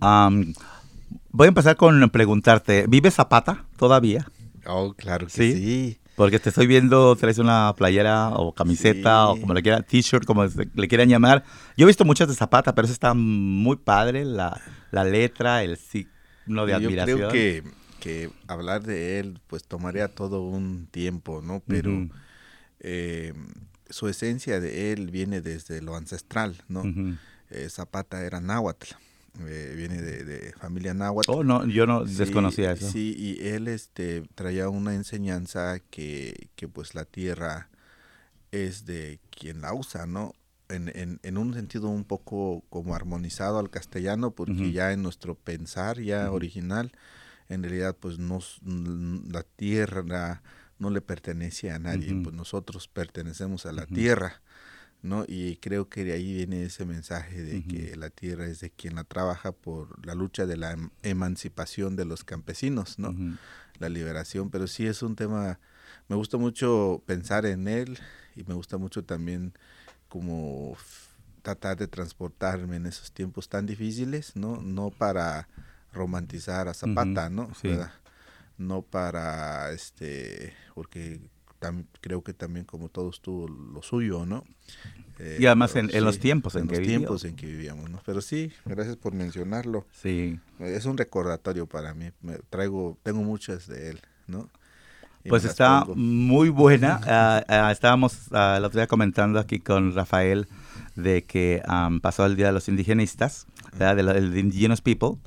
Voy a empezar con preguntarte, ¿vive Zapata todavía? Oh, claro que ¿Sí? sí. Porque te estoy viendo, traes una playera o camiseta o como le quieran, t-shirt, como le quieran llamar. Yo he visto muchas de Zapata, pero esa está muy padre, la, la letra, el signo de Yo admiración. creo que, que hablar de él pues tomaría todo un tiempo, ¿no? Pero eh, su esencia de él viene desde lo ancestral, ¿no? Eh, Zapata era náhuatl, eh, viene de, de familia náhuatl. Oh, no, yo no Sí, desconocía eso. Sí, y él este, traía una enseñanza que, que pues la tierra es de quien la usa, ¿no? En, en, en un sentido un poco como armonizado al castellano, porque ya en nuestro pensar ya original, en realidad pues nos, la tierra no le pertenece a nadie, pues nosotros pertenecemos a la tierra, ¿no? Y creo que de ahí viene ese mensaje de que la tierra es de quien la trabaja por la lucha de la em- emancipación de los campesinos, ¿no? La liberación, pero sí es un tema, me gusta mucho pensar en él y me gusta mucho también como tratar de transportarme en esos tiempos tan difíciles, ¿no? No para romantizar a Zapata, ¿no? No para, este, porque tam- creo que también como todos tuvo lo suyo, ¿no? Eh, Y además en- en los tiempos en en que los vivió. tiempos en que vivíamos, ¿no? Pero sí, gracias por mencionarlo. Sí. Es un recordatorio para mí. Me traigo, tengo muchas de él, ¿no? Y Pues está pongo. muy buena. Ah, ah, estábamos ah, el otro día comentando aquí con Rafael de que am, pasó el Día de los Indigenistas, ¿verdad? de, lo- del Indigenous People,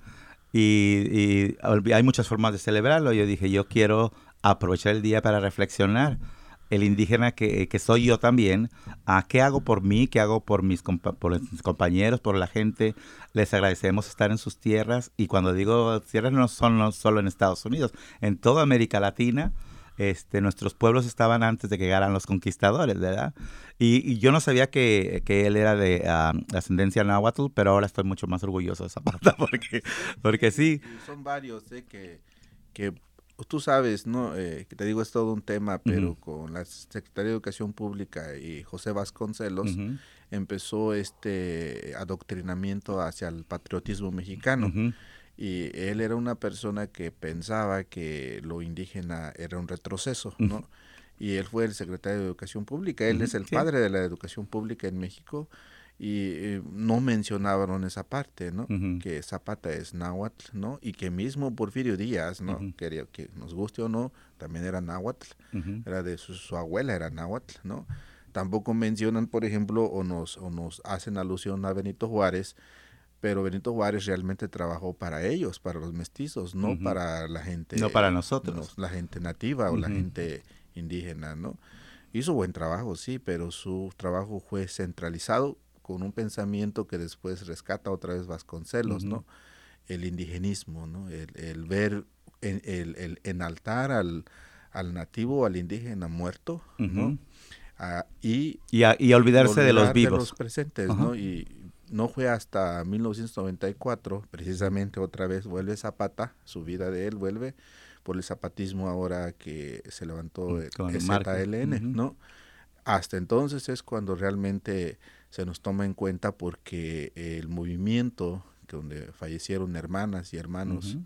y, y hay muchas formas de celebrarlo. Yo dije, yo quiero aprovechar el día para reflexionar. El indígena que, que soy yo también, a qué hago por mí, qué hago por mis, compañeros, por la gente. Les agradecemos estar en sus tierras y cuando digo tierras no son no solo en Estados Unidos, en toda América Latina. Este, nuestros pueblos estaban antes de que llegaran los conquistadores, ¿verdad? Y, y yo no sabía que, que él era de ah, ascendencia náhuatl, pero ahora estoy mucho más orgulloso de Zapata porque, porque sí. Son varios, ¿eh? Que, que tú sabes, ¿no? Eh, que te digo, es todo un tema, pero con la Secretaría de Educación Pública y José Vasconcelos empezó este adoctrinamiento hacia el patriotismo mexicano. Y él era una persona que pensaba que lo indígena era un retroceso, ¿no? Y él fue el secretario de Educación Pública, él es el sí. padre de la educación pública en México y eh, no mencionaban esa parte, ¿no? Ujú. Que Zapata es náhuatl, ¿no? Y que mismo Porfirio Díaz, ¿no? Quería que nos guste o no, también era náhuatl, era de su, su abuela era náhuatl, ¿no? Tampoco mencionan, por ejemplo, o nos, o nos hacen alusión a Benito Juárez, pero Benito Juárez realmente trabajó para ellos, para los mestizos, no para la gente. No para nosotros. nos- la gente nativa o la gente indígena, ¿no? Hizo buen trabajo, sí, pero su trabajo fue centralizado con un pensamiento que después rescata otra vez Vasconcelos, Ujú. ¿no? El indigenismo, ¿no? El, el ver, el, el- el enaltar al, al nativo, al indígena muerto, ¿no? Ujú. Ah, y Y, a- y olvidarse de los vivos. los presentes. ¿no? Y no fue hasta 1994, precisamente otra vez vuelve Zapata, su vida de él vuelve por el zapatismo ahora que se levantó Mm, el Marcos. ZLN. ¿no? Hasta entonces es cuando realmente se nos toma en cuenta porque el movimiento que donde fallecieron hermanas y hermanos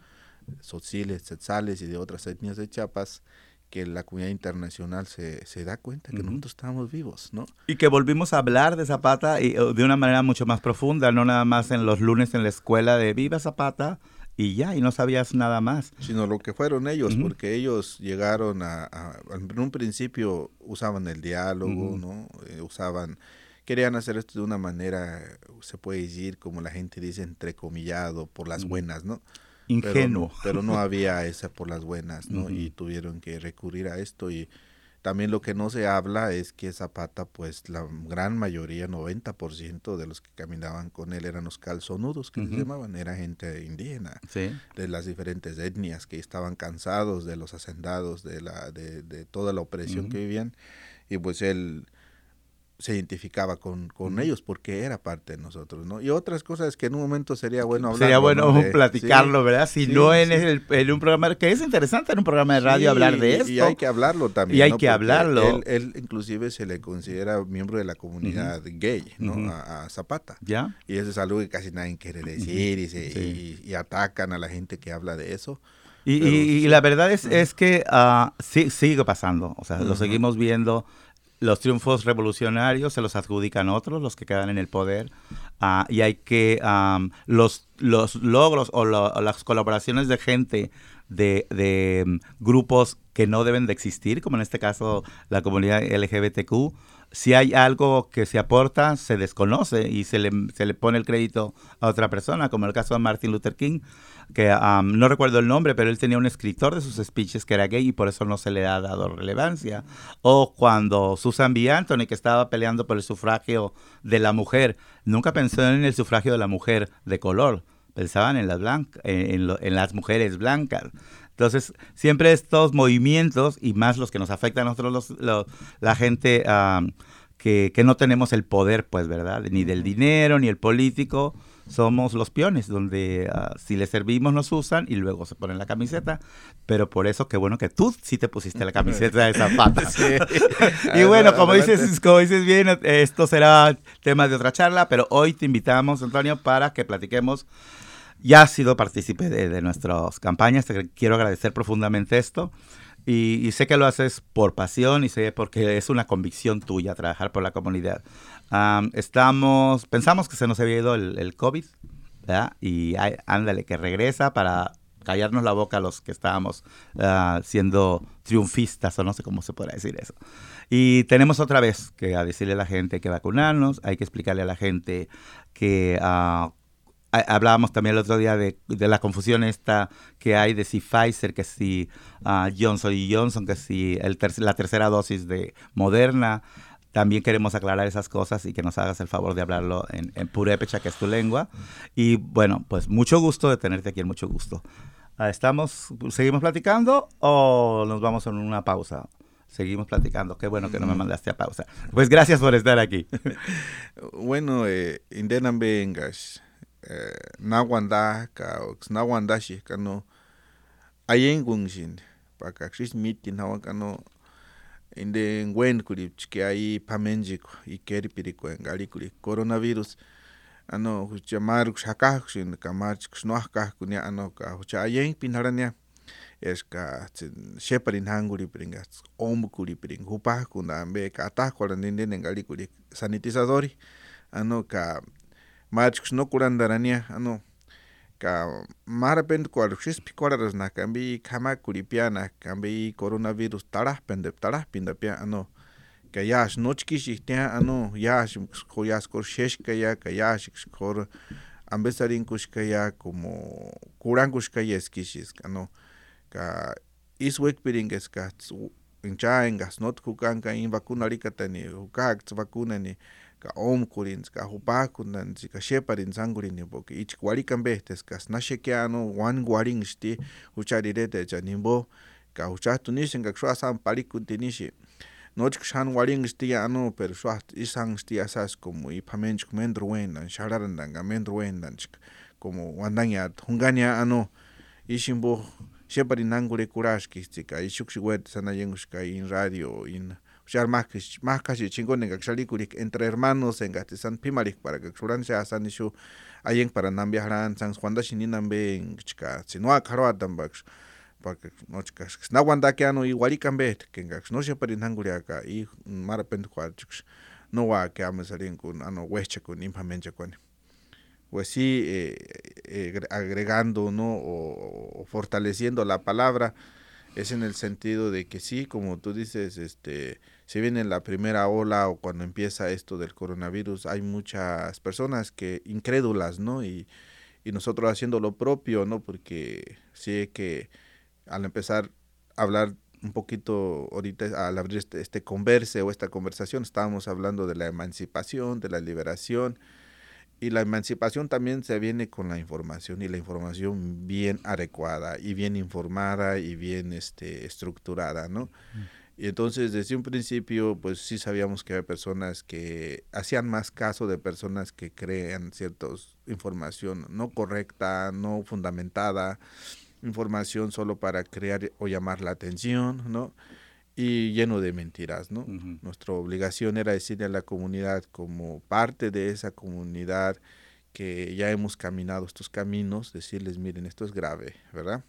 sociles, tzetzales y de otras etnias de Chiapas, que la comunidad internacional se, se da cuenta que nosotros estamos vivos, ¿no? Y que volvimos a hablar de Zapata y, de una manera mucho más profunda, no nada más en los lunes en la escuela de Viva Zapata y ya, y no sabías nada más. Sino lo que fueron ellos, porque ellos llegaron a, a- en un principio usaban el diálogo. ¿no? Eh, usaban, querían hacer esto de una manera, se puede decir, como la gente dice, entrecomillado, por las Ujú. buenas, ¿no? Ingenuo. Pero, pero no había esa por las buenas, ¿no? Y tuvieron que recurrir a esto y también lo que no se habla es que Zapata, pues la gran mayoría, 90% de los que caminaban con él eran los calzonudos que se llamaban, era gente indígena Sí. de las diferentes etnias que estaban cansados de los hacendados, de la de, de toda la opresión que vivían y pues él se identificaba con, con ellos porque era parte de nosotros, ¿no? Y otras cosas que en un momento sería bueno hablar. Sería bueno platicarlo, ¿verdad? Si no en, el, un programa, que es interesante en un programa de radio hablar de esto. Y hay que hablarlo también. Y hay que hablarlo. Él, inclusive se le considera miembro de la comunidad gay, ¿no? a, Zapata. ¿Ya? Y eso es algo que casi nadie quiere decir y, atacan a la gente que habla de eso. Y, la verdad es, es que uh, sí, sigue pasando, o sea, lo seguimos viendo los triunfos revolucionarios se los adjudican otros, los que quedan en el poder, ah, y hay que los, los logros o, las colaboraciones de gente de, mm, grupos que no deben de existir, como en este caso la comunidad LGBTQ, si hay algo que se aporta, se desconoce y se le, se le pone el crédito a otra persona, como el caso de Martin Luther King que no recuerdo el nombre, pero él tenía un escritor de sus speeches que era gay y por eso no se le ha dado relevancia. O cuando Susan B. Anthony, que estaba peleando por el sufragio de la mujer, nunca pensó en el sufragio de la mujer de color, pensaban en las, en, las mujeres blancas. Entonces, siempre estos movimientos, y más los que nos afectan a nosotros, los, la gente que, que, no tenemos el poder, pues, ¿verdad? Ni del dinero, ni el político, somos los peones, donde ah, si les servimos nos usan y luego se ponen la camiseta. Pero por eso qué bueno que tú sí te pusiste la camiseta de Zapata. y bueno, como dices, como dices bien, esto será tema de otra charla, pero hoy te invitamos, Antonio, para que platiquemos. Ya has sido partícipe de, nuestras campañas, te quiero agradecer profundamente esto. Y, sé que lo haces por pasión y sé porque es una convicción tuya trabajar por la comunidad estamos, pensamos que se nos había ido el, COVID, ¿verdad? Y ándale, que regresa para callarnos la boca a los que estábamos ah, siendo triunfistas, o no sé cómo se puede decir eso. Y tenemos otra vez que decirle a la gente que vacunarnos, hay que explicarle a la gente que uh, hablábamos también el otro día de, la confusión esta que hay de si Pfizer, que si uh, Johnson y Johnson, que si el la tercera dosis de Moderna. También queremos aclarar esas cosas y que nos hagas el favor de hablarlo en, en purépecha, que es tu lengua. Y bueno, pues mucho gusto de tenerte aquí, mucho gusto. Ah, ¿Estamos, seguimos platicando o nos vamos a una pausa? Seguimos platicando. Qué bueno que no me mandaste a pausa. Pues gracias por estar aquí. bueno, eh, indenan vengas. Eh, nawanda ka nawanda shi kano ayen gungshin pa ka kris mitin hawa kano inde ngwen kuri chike ai pamenjiko ikeri kuri coronavirus ano hucha mar shaka shin kamar chnoah ka kunya ano ka hucha ayen pinarania es ka sheparin hanguri pringa om kuri pring hupa kuna ambe ka ta korandinde engari kuri sanitizadori ano ka machxnocurantarania ano ka marapent kualxispi cuararasnajkanpi khamakuripianaj kanpi coronavirus tarajpen dep tarajpin dapia ano ka yax nochkixijtian ano yax xkor xexkaya ka yax xkor ambesarinkuxkaya como curankuxkaya esquixisqa ano ka iswekpirinqesqa incha engasnotku kanka in vacunarikatani ukak vacunani ni ka omkurin ka porque ich guarikan behtes ka nashekeano wan hucharirete cha nimbo ka huchatunishin ka shwa san palikutinishi noch shan warin sti ano pero shwa isan sti asas como i pamench mendro wendan shararandan ga mendro wendan como wandanya hungania ano ishimbo sheparin nangure kurashki ka ishukshi wet sanayengushka in radio in casi chingón en gaxalikurik entre hermanos en gatizan pimarik para que xuran se asan ishu ayen para nam viajaran san Juan da shininan be en chika sinua karoatan bax porque no chika na wanda que ano igualikan be que no se parin hanguriaka y marapent no wa que amasarin con ano wecha con impamencha con pues sí eh, eh, agregando no o, o fortaleciendo la palabra es en el sentido de que sí, como tú dices, este, si viene la primera ola o cuando empieza esto del coronavirus, hay muchas personas que incrédulas, ¿no? Y, y nosotros haciendo lo propio, ¿no? Porque sí que al empezar a hablar un poquito ahorita al abrir este, este converse o esta conversación estábamos hablando de la emancipación, de la liberación, y la emancipación también se viene con la información y la información bien adecuada y bien informada y bien este, estructurada, ¿no? Y entonces desde un principio pues sí sabíamos que había personas que hacían más caso de personas que crean cierta información no correcta, no fundamentada, información solo para crear o llamar la atención, ¿no? Y lleno de mentiras, ¿no? Nuestra obligación era decirle a la comunidad como parte de esa comunidad que ya hemos caminado estos caminos, decirles, miren, esto es grave, ¿verdad?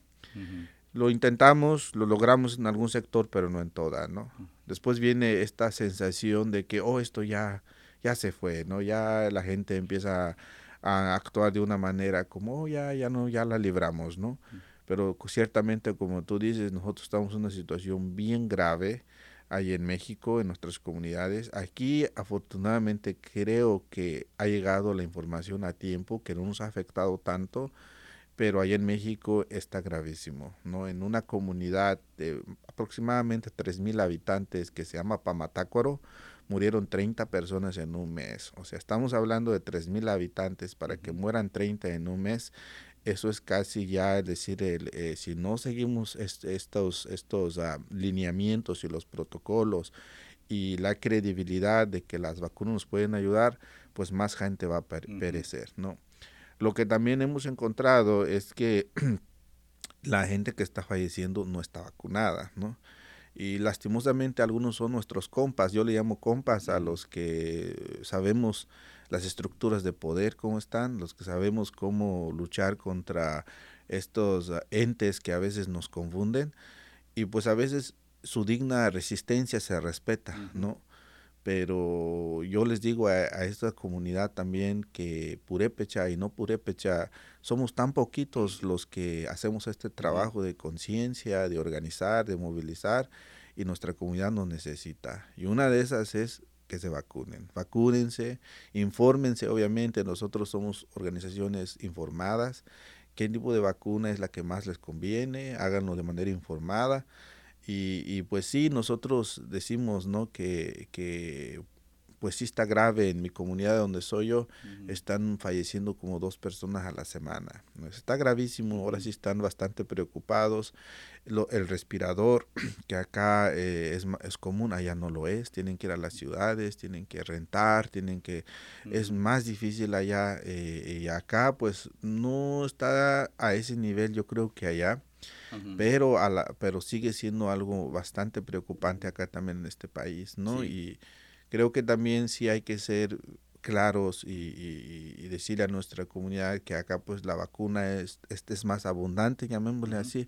Lo intentamos, lo logramos en algún sector, pero no en toda, ¿no? Después viene esta sensación de que, oh, esto ya, ya se fue, ¿no? Ya la gente empieza a actuar de una manera como, oh, ya, ya no, ya la libramos, ¿no? Pero ciertamente, como tú dices, nosotros estamos en una situación bien grave ahí en México, en nuestras comunidades. Aquí, afortunadamente, creo que ha llegado la información a tiempo, que no nos ha afectado tanto pero allá en México está gravísimo, ¿no? En una comunidad de aproximadamente 3.000 habitantes que se llama Pamatácuaro, murieron 30 personas en un mes. O sea, estamos hablando de 3.000 habitantes para que mueran 30 en un mes. Eso es casi ya, es decir, el, eh, si no seguimos estos, estos uh, lineamientos y los protocolos y la credibilidad de que las vacunas nos pueden ayudar, pues más gente va a perecer, ¿no? Lo que también hemos encontrado es que la gente que está falleciendo no está vacunada, ¿no? Y lastimosamente algunos son nuestros compas, yo le llamo compas a los que sabemos las estructuras de poder, cómo están, los que sabemos cómo luchar contra estos entes que a veces nos confunden y pues a veces su digna resistencia se respeta, ¿no? Pero yo les digo a, esta comunidad también que purépecha y no purépecha somos tan poquitos los que hacemos este trabajo de conciencia, de organizar, de movilizar y nuestra comunidad nos necesita. Y una de esas es que se vacunen. Vacúnense, infórmense, obviamente, nosotros somos organizaciones informadas. ¿Qué tipo de vacuna es la que más les conviene? Háganlo de manera informada y, pues sí, nosotros decimos, ¿no? Que, que pues sí está grave en mi comunidad donde soy yo, están falleciendo como dos personas a la semana. Está gravísimo, ahora sí están bastante preocupados. el respirador, que acá eh, es, es, común, allá no lo es, tienen que ir a las ciudades, tienen que rentar, tienen que... Es más difícil allá eh, y acá pues no está a ese nivel yo creo que allá pero, a la, pero sigue siendo algo bastante preocupante acá también en este país, ¿no? Y creo que también sí hay que ser claros y, y, decirle a nuestra comunidad que acá pues la vacuna es, este es más abundante, llamémosle así,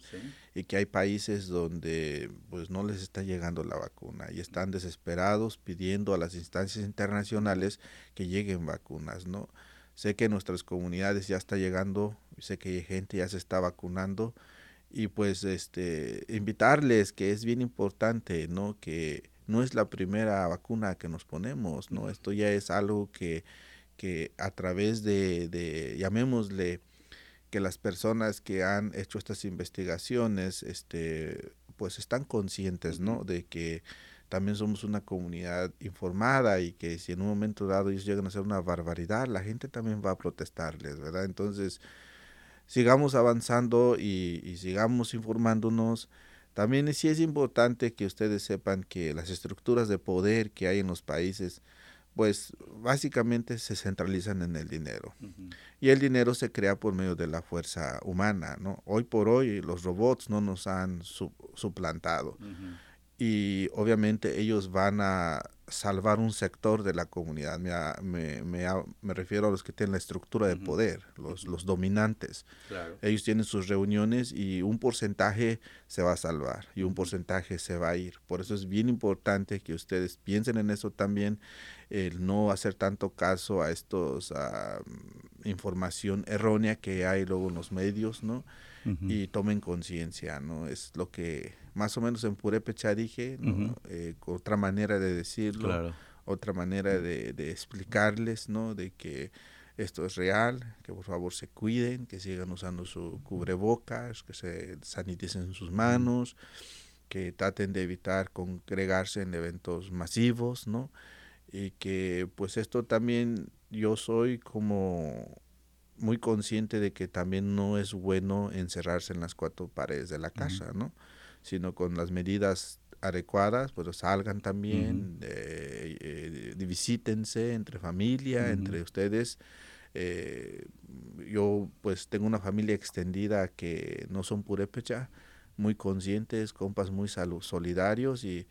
y que hay países donde pues no les está llegando la vacuna y están desesperados pidiendo a las instancias internacionales que lleguen vacunas, ¿no? Sé que en nuestras comunidades ya está llegando, sé que hay gente ya se está vacunando, y pues este invitarles que es bien importante no que no es la primera vacuna que nos ponemos no esto ya es algo que que a través de, de llamémosle que las personas que han hecho estas investigaciones este pues están conscientes no de que también somos una comunidad informada y que si en un momento dado ellos llegan a hacer una barbaridad la gente también va a protestarles verdad entonces sigamos avanzando y, sigamos informándonos. También sí es importante que ustedes sepan que las estructuras de poder que hay en los países, pues básicamente se centralizan en el dinero. Y el dinero se crea por medio de la fuerza humana, ¿no? Hoy por hoy los robots no nos han suplantado. Y obviamente ellos van a salvar un sector de la comunidad. Me, me, me, refiero a los que tienen la estructura de poder, los, los dominantes. Ellos tienen sus reuniones y un porcentaje se va a salvar y un porcentaje se va a ir. Por eso es bien importante que ustedes piensen en eso también, el no hacer tanto caso a estos información errónea que hay luego en los medios, ¿no? Y tomen conciencia, ¿no? Es lo que más o menos en Purépecha dije, eh, otra manera de decirlo, otra manera de, explicarles, ¿no? De que esto es real, que por favor se cuiden, que sigan usando su cubrebocas, que se saniticen sus manos, que traten de evitar congregarse en eventos masivos, ¿no? Y que pues esto también yo soy como muy consciente de que también no es bueno encerrarse en las cuatro paredes de la casa, ¿no? Sino con las medidas adecuadas, pero salgan también, eh, visítense entre familia, entre ustedes. yo pues tengo una familia extendida que no son purépecha, muy conscientes, compas muy solidarios y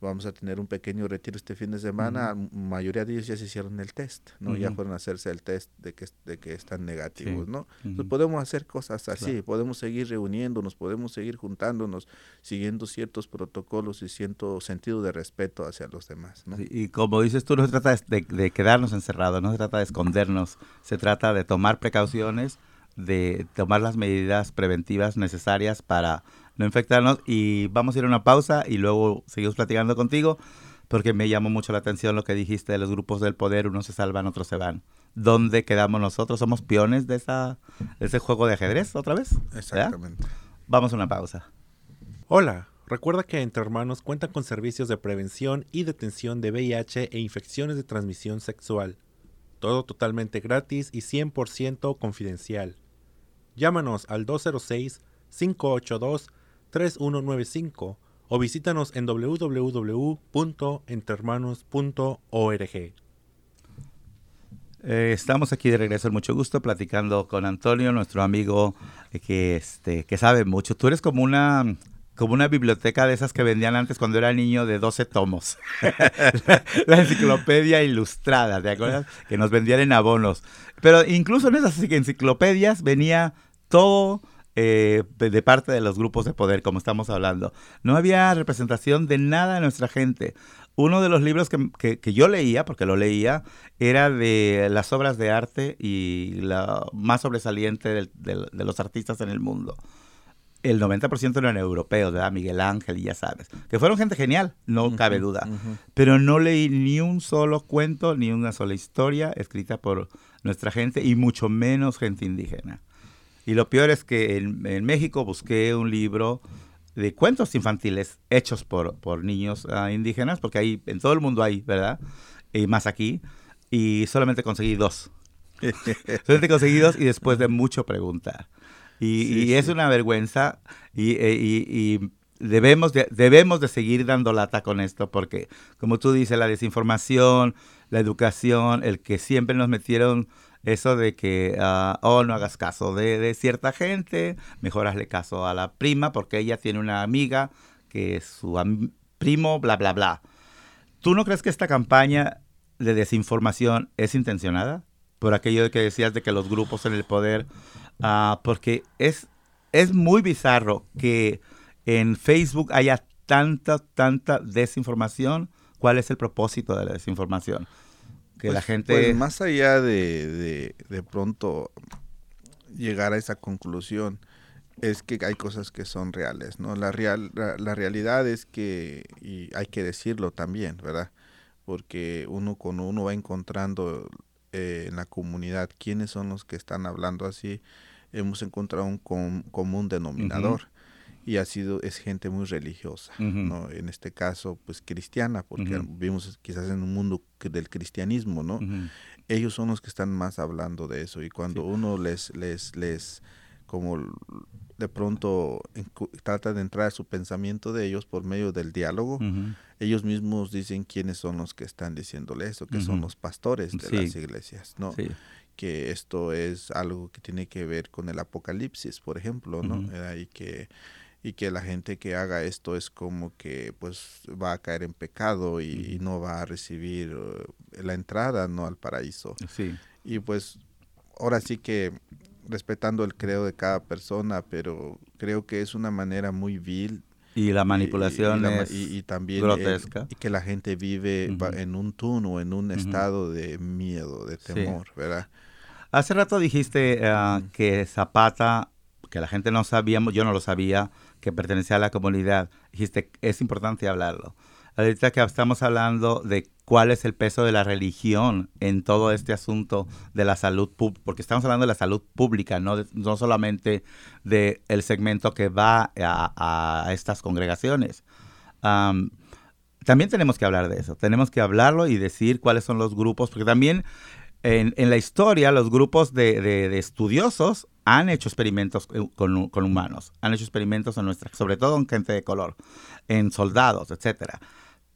vamos a tener un pequeño retiro este fin de semana. mayoría de ellos ya se hicieron el test, ¿no? Ya fueron a hacerse el test de que, de que están negativos, ¿no? podemos hacer cosas así, podemos seguir reuniéndonos, podemos seguir juntándonos, siguiendo ciertos protocolos y cierto sentido de respeto hacia los demás, ¿no? y como dices tú, no se trata de, de quedarnos encerrados, no se trata de escondernos, se trata de tomar precauciones, de tomar las medidas preventivas necesarias para no infectarnos. Y vamos a ir a una pausa y luego seguimos platicando contigo porque me llamó mucho la atención lo que dijiste de los grupos del poder, unos se salvan, otros se van. ¿Dónde quedamos nosotros? ¿Somos peones de, esa, ese juego de ajedrez otra vez? Exactamente. Vamos a una pausa. Hola, recuerda que Entre Hermanos cuenta con servicios de prevención y detención de VIH e infecciones de transmisión sexual. Todo totalmente gratis y 100% confidencial. Llámanos al 206 582 3195 o visítanos en www.entrehermanos.org. Eh, estamos aquí de regreso mucho gusto platicando con Antonio, nuestro amigo que, este, que sabe mucho. Tú eres como una, como una biblioteca de esas que vendían antes cuando era niño de 12 tomos. la, enciclopedia ilustrada, ¿te acuerdas? Que nos vendían en abonos. Pero incluso en esas enciclopedias venía todo eh, de parte de los grupos de poder, como estamos hablando. No había representación de nada de nuestra gente. Uno de los libros que, yo leía, porque lo leía, era de las obras de arte y la más sobresaliente de, los artistas en el mundo. El 90% eran europeos, ¿verdad? Miguel Ángel y ya sabes. Que fueron gente genial, no cabe duda. Pero no leí ni un solo cuento, ni una sola historia escrita por nuestra gente y mucho menos gente indígena. Y lo peor es que en, México busqué un libro de cuentos infantiles hechos por, por niños ah, indígenas, porque ahí en todo el mundo hay, ¿verdad? Y más aquí. Y solamente conseguí dos. solamente conseguí dos y después de mucho preguntar. Y, es una vergüenza y, e, y, debemos, de, debemos de seguir dando lata con esto porque, como tú dices, la desinformación, la educación, el que siempre nos metieron eso de que, uh, oh, no hagas caso de, cierta gente, mejor hazle caso a la prima porque ella tiene una amiga que es su primo, bla, bla, bla. ¿Tú no crees que esta campaña de desinformación es intencionada? Por aquello de que decías de que los grupos en el poder, uh, porque es, es muy bizarro que en Facebook haya tanta, tanta desinformación. ¿Cuál es el propósito de la desinformación? Que la pues, gente... Pues más allá de, de, pronto llegar a esa conclusión, es que hay cosas que son reales, ¿no? La, real, la, realidad es que, y hay que decirlo también, ¿verdad? Porque uno cuando uno va encontrando eh, en la comunidad quiénes son los que están hablando así, hemos encontrado un común denominador y ha sido es gente muy religiosa no en este caso pues cristiana porque vivimos quizás en un mundo del cristianismo no ellos son los que están más hablando de eso y cuando uno les les les como de pronto trata de entrar a su pensamiento de ellos por medio del diálogo ellos mismos dicen quiénes son los que están diciéndole eso que son los pastores de las iglesias no que esto es algo que tiene que ver con el apocalipsis por ejemplo no y que y que la gente que haga esto es como que pues va a caer en pecado y, no va a recibir eh, la entrada no al paraíso. Sí. y pues ahora sí que respetando el credo de cada persona pero creo que es una manera muy vil y la manipulación y, también grotesca. y que la gente vive en un túnel en un estado de miedo de temor verdad hace rato dijiste ah, que Zapata que la gente no sabíamos yo no lo sabía que pertenecía a la comunidad. Dijiste, es importante hablarlo. Ahorita que estamos hablando de cuál es el peso de la religión en todo este asunto de la salud pública, porque estamos hablando de la salud pública, no, no solamente del el segmento que va a, estas congregaciones. también tenemos que hablar de eso, tenemos que hablarlo y decir cuáles son los grupos, porque también en, en la historia los grupos de, de- de estudiosos han hecho experimentos eh, con, con humanos, han hecho experimentos en nuestra, sobre todo en gente de color, en soldados, etcétera.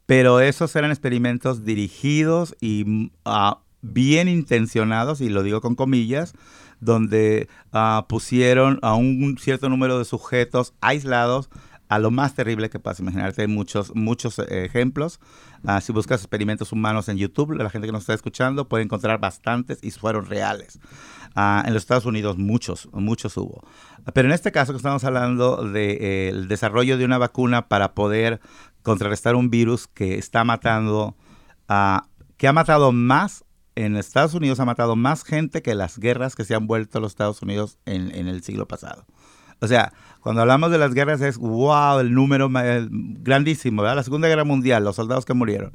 Pero esos eran experimentos dirigidos y ah, bien intencionados, y lo digo con comillas, donde ah, pusieron a un cierto número de sujetos aislados a lo más terrible que puedas imaginarte. Hay muchos, muchos eh, ejemplos. Ah, si buscas experimentos humanos en YouTube, la gente que nos está escuchando puede encontrar bastantes y fueron reales. Ah, en los Estados Unidos muchos, muchos hubo. Pero en este caso que estamos hablando del desarrollo de una vacuna para poder contrarrestar un virus que está matando, ah, que ha matado más, en Estados Unidos ha matado más gente que las guerras que se han vuelto a los Estados Unidos en, en el siglo pasado. O sea, cuando hablamos de las guerras es, wow, el número eh, grandísimo, ¿verdad? La Segunda Guerra Mundial, los soldados que murieron,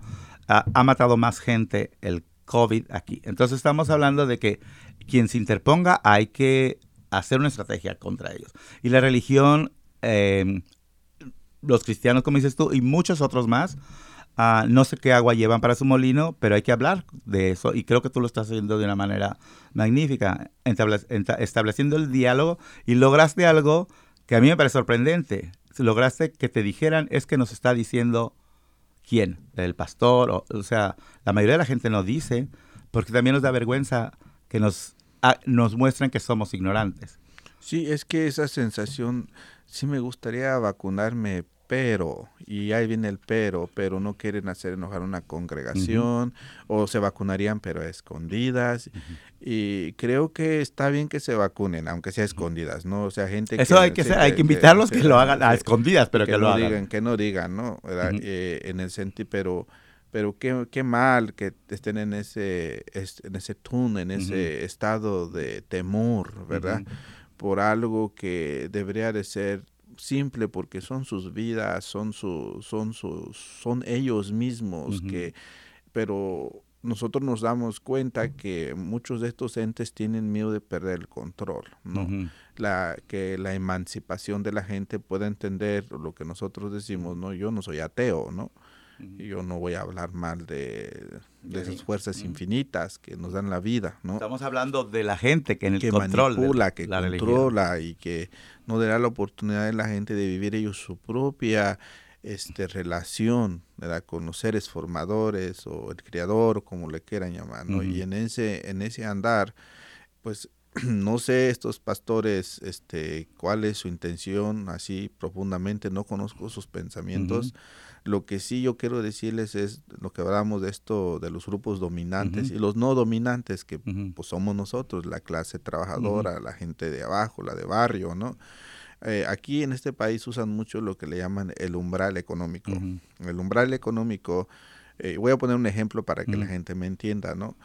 ah, ha matado más gente el COVID aquí. Entonces estamos hablando de que quien se interponga hay que hacer una estrategia contra ellos. Y la religión, eh, los cristianos, como dices tú, y muchos otros más, ah, no sé qué agua llevan para su molino, pero hay que hablar de eso y creo que tú lo estás haciendo de una manera magnífica, estableciendo el diálogo y lograste algo que a mí me parece sorprendente. Lograste que te dijeran, es que nos está diciendo quién, el pastor, o, o sea, la mayoría de la gente no dice, porque también nos da vergüenza que nos, ah, nos muestren que somos ignorantes. Sí, es que esa sensación, sí me gustaría vacunarme, pero, y ahí viene el pero, pero no quieren hacer enojar una congregación, o se vacunarían pero a escondidas, y creo que está bien que se vacunen, aunque sea a escondidas, ¿no? O sea, gente Eso hay que, sí, hacer, hay que invitarlos que, sí, lo hagan a escondidas, pero que, que lo no hagan. digan, que no digan, ¿no? Eh, en el sentido, pero, pero qué, qué mal que estén en ese, es- en ese tune, en ese estado de temor, ¿verdad? Por algo que debería de ser simple porque son sus vidas, son su, son sus, son ellos mismos que, pero nosotros nos damos cuenta que muchos de estos entes tienen miedo de perder el control, ¿no? La que la emancipación de la gente pueda entender lo que nosotros decimos, no, yo no soy ateo, ¿no? Yo no voy a hablar mal de, de esas fuerzas infinitas que nos dan la vida, ¿no? Estamos hablando de la gente que en el que control de manipula, que la religión. controla y que no da la oportunidad a la gente de vivir ellos su propia este, relación ¿verdad? con los seres formadores o el creador, como le quieran llamar, ¿no? Y en ese, en ese andar, pues no sé estos pastores, este, cuál es su intención así profundamente, no conozco sus pensamientos. Lo que sí yo quiero decirles es lo que hablamos de esto, de los grupos dominantes y los no dominantes, que pues somos nosotros, la clase trabajadora, la gente de abajo, la de barrio, ¿no? Eh, aquí en este país usan mucho lo que le llaman el umbral económico. El umbral económico, eh, voy a poner un ejemplo para que la gente me entienda, ¿no?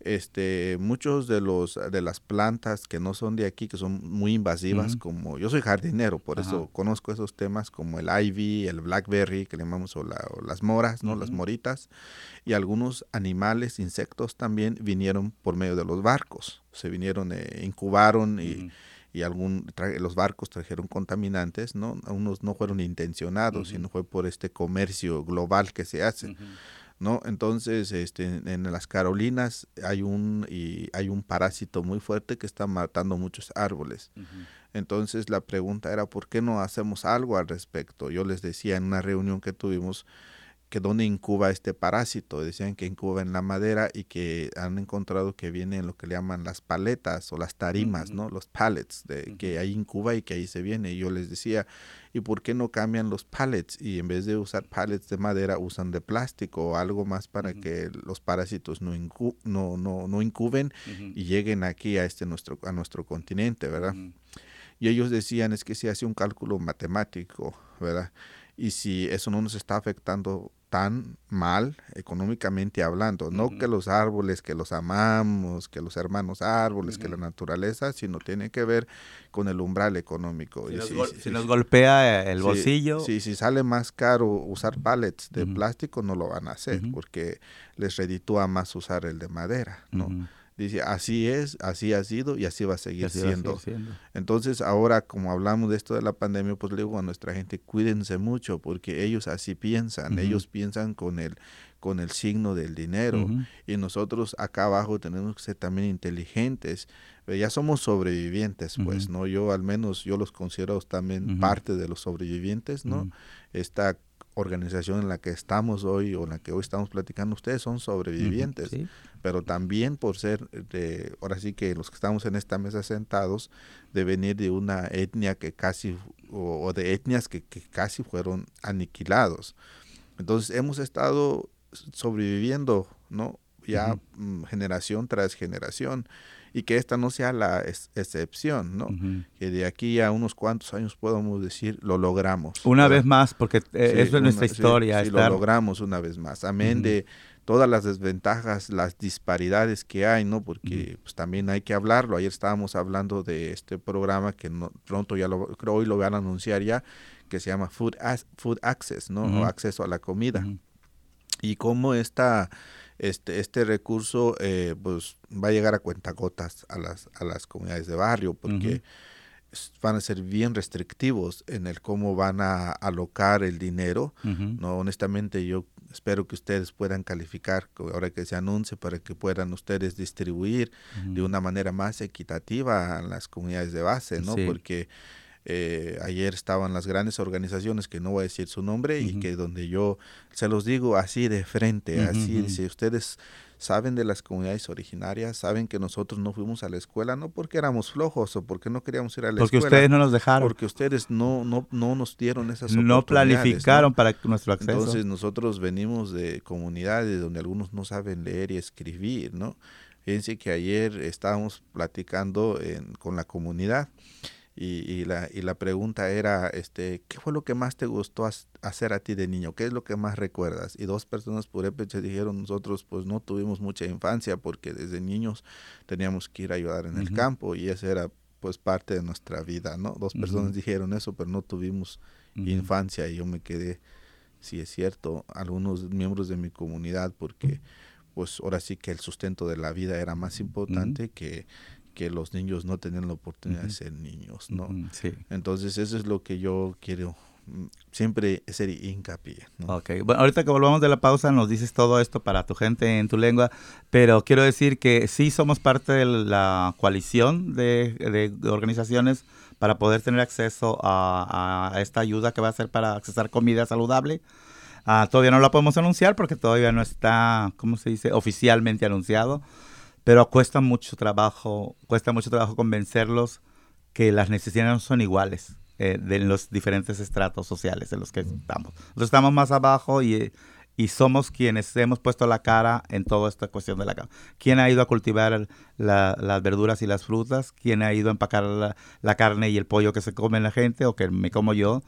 Este, muchos de los de las plantas que no son de aquí, que son muy invasivas, como yo soy jardinero, por eso conozco esos temas como el ivy, el blackberry, que le llamamos o, la- o las moras, ¿no? Las moritas y algunos animales, insectos también vinieron por medio de los barcos, se vinieron, eh, incubaron y, y algún los barcos trajeron contaminantes, ¿no? Unos no fueron intencionados, sino fue por este comercio global que se hace. ¿No? Entonces, este, en- en las Carolinas hay un, y hay un parásito muy fuerte que está matando muchos árboles. Entonces, la pregunta era, ¿por qué no hacemos algo al respecto? Yo les decía en una reunión que tuvimos que dónde incuba este parásito. Decían que incuba en la madera y que han encontrado que viene en lo que le llaman las paletas o las tarimas. ¿no? Los pallets, de, que ahí incuba y que ahí se viene. Y yo les decía, ¿y por qué no cambian los pallets? Y en vez de usar pallets de madera, usan de plástico o algo más para que los parásitos no, incu- no, no, no incuben y lleguen aquí a, este nuestro, a nuestro continente, ¿verdad? Y ellos decían es que se hace un cálculo matemático, ¿verdad? Y si eso no nos está afectando tan mal económicamente hablando, no que los árboles, que los amamos, que los hermanos árboles, que la naturaleza, sino tiene que ver con el umbral económico. Si, Y nos, si- gol- si- si nos golpea el Sí, bolsillo, Sí, si sale más caro usar pallets de plástico, no lo van a hacer porque les reditúa más usar el de madera, ¿no? Dice, así es, así ha sido y así va a seguir, siendo. Entonces, ahora como hablamos de esto de la pandemia, pues le digo a nuestra gente, cuídense mucho porque ellos así piensan, ellos piensan con el con el signo del dinero y nosotros acá abajo tenemos que ser también inteligentes. Ya somos sobrevivientes, pues, ¿no? Yo al menos yo los considero también parte de los sobrevivientes, ¿no? Esta organización en la que estamos hoy o en la que hoy estamos platicando, ustedes son sobrevivientes, pero también por ser, de, ahora sí que los que estamos en esta mesa sentados, de venir de una etnia que casi, o, de etnias que, casi fueron aniquilados. Entonces hemos estado sobreviviendo, ¿no? Ya mm, generación tras generación y que esta no sea la excepción, ¿no? Que de aquí a unos cuantos años podamos decir, lo logramos. Una vez más, porque eh, eso es nuestra historia. Sí, lo logramos una vez más. Amén de todas las desventajas, las disparidades que hay, ¿no? Porque pues, también hay que hablarlo. Ayer estábamos hablando de este programa que no, pronto ya lo, creo hoy lo van a anunciar ya, que se llama Food, Food Access, ¿no? O acceso a la comida. Y cómo esta este, este recurso eh, pues va a llegar a cuentagotas a las, a las comunidades de barrio porque van a ser bien restrictivos en el cómo van a alocar el dinero. No, honestamente yo espero que ustedes puedan calificar ahora que se anuncie para que puedan ustedes distribuir de una manera más equitativa a las comunidades de base, ¿no? Porque eh, ayer estaban las grandes organizaciones, que no voy a decir su nombre, y que donde yo se los digo así de frente, así, si ustedes saben de las comunidades originarias, saben que nosotros no fuimos a la escuela, no porque éramos flojos o porque no queríamos ir a la escuela. Porque ustedes no nos dejaron. Porque ustedes no, no, no nos dieron esas No planificaron para nuestro acceso. Entonces nosotros venimos de comunidades donde algunos no saben leer y escribir, ¿no? Fíjense que ayer estábamos platicando con la comunidad y, la, y la pregunta era, este, ¿qué fue lo que más te gustó hacer a ti de niño? ¿Qué es lo que más recuerdas? Y dos personas por se dijeron, nosotros pues no tuvimos mucha infancia porque desde niños teníamos que ir a ayudar en el campo y esa era pues parte de nuestra vida, ¿no? Dos personas dijeron eso, pero no tuvimos infancia y yo me quedé, si es cierto, algunos miembros de mi comunidad porque pues ahora sí que el sustento de la vida era más importante que que los niños no tenían la oportunidad de ser niños, ¿no? Sí. Entonces eso es lo que yo quiero mm, siempre ser hincapié. ¿no? Ok, bueno, ahorita que volvamos de la pausa nos dices todo esto para tu gente en tu lengua, pero quiero decir que sí somos parte de la coalición de, organizaciones para poder tener acceso a, esta ayuda que va a ser para accesar comida saludable. Ah, todavía no la podemos anunciar porque todavía no está, ¿cómo se dice?, oficialmente anunciado pero cuesta mucho trabajo, cuesta mucho trabajo convencerlos que las necesidades no son iguales eh, de los diferentes estratos sociales en los que estamos. Nosotros estamos más abajo y, y somos quienes hemos puesto la cara en toda esta cuestión de la. ¿Quién ha ido a cultivar las verduras y las frutas? ¿Quién ha ido a empacar la, carne y el pollo que se come la gente o que me como yo?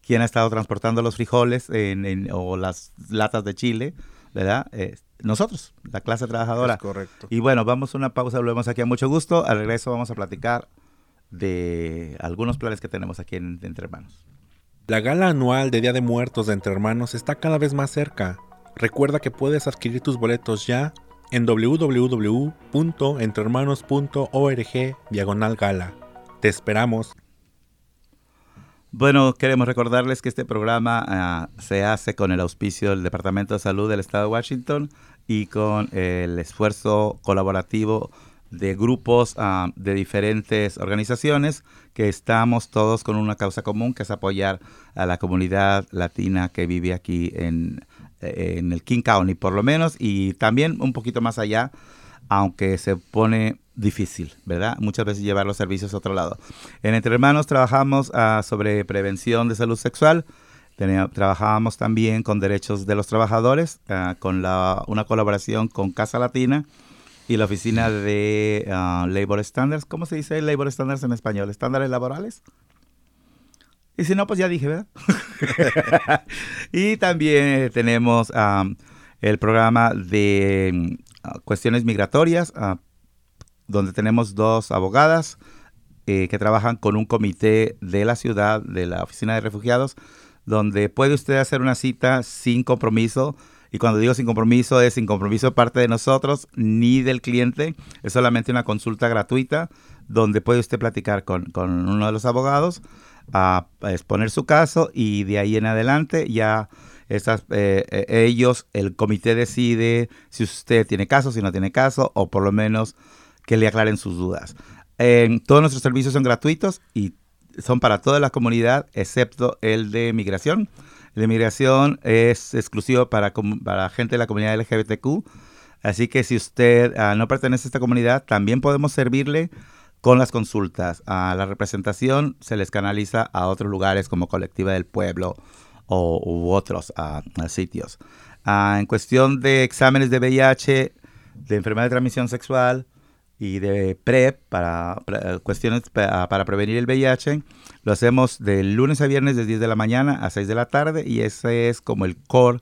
¿Quién ha estado transportando los frijoles o las latas de chile? ¿Verdad? Eh, nosotros, la clase trabajadora. correcto. Y bueno, vamos a una pausa, volvemos aquí a mucho gusto. Al regreso vamos a platicar de algunos planes que tenemos aquí en, Entre Hermanos. La gala anual de Día de Muertos de Entre Hermanos está cada vez más cerca. Recuerda que puedes adquirir tus boletos ya en www.entrehermanos.org diagonal gala. Te esperamos. Bueno, queremos recordarles que este programa ah, se hace con el auspicio del Departamento de Salud del Estado de Washington y con el esfuerzo colaborativo de grupos ah, de diferentes organizaciones que estamos todos con una causa común que es apoyar a la comunidad latina que vive aquí en, en el King County por lo menos y también un poquito más allá aunque se pone difícil, ¿verdad? Muchas veces llevar los servicios a otro lado. En Entre Hermanos trabajamos ah, sobre prevención de salud sexual. trabajábamos también con derechos de los trabajadores, ah, con la, una colaboración con Casa Latina y la oficina de uh, Labor Standards. ¿Cómo se dice Labor Standards en español? ¿Estándares laborales? Y si no, pues ya dije, ¿verdad? y también tenemos el programa de cuestiones migratorias, donde tenemos dos abogadas eh, que trabajan con un comité de la ciudad, de la Oficina de Refugiados, donde puede usted hacer una cita sin compromiso Y cuando digo sin compromiso, es sin compromiso de parte de nosotros ni del cliente. Es solamente una consulta gratuita donde puede usted platicar con, con uno de los abogados, a, exponer su caso y de ahí en adelante ya eh, eh, ellos, el comité decide si usted tiene caso, si no tiene caso, o por lo menos que le aclaren sus dudas. todos nuestros servicios son gratuitos y son para toda la comunidad, excepto el de migración. El de migración es exclusivo para, para gente de la comunidad LGBTQ. Así que si usted ah, no pertenece a esta comunidad, también podemos servirle con las consultas. a la representación se les canaliza a otros lugares como Colectiva del Pueblo o, u otros sitios. Ah, en cuestión de exámenes de VIH, de enfermedad de transmisión sexual y de PrEP, para, cuestiones para prevenir el VIH, lo hacemos de lunes a viernes de 10 de la mañana a 6 de la tarde y ese es como el core.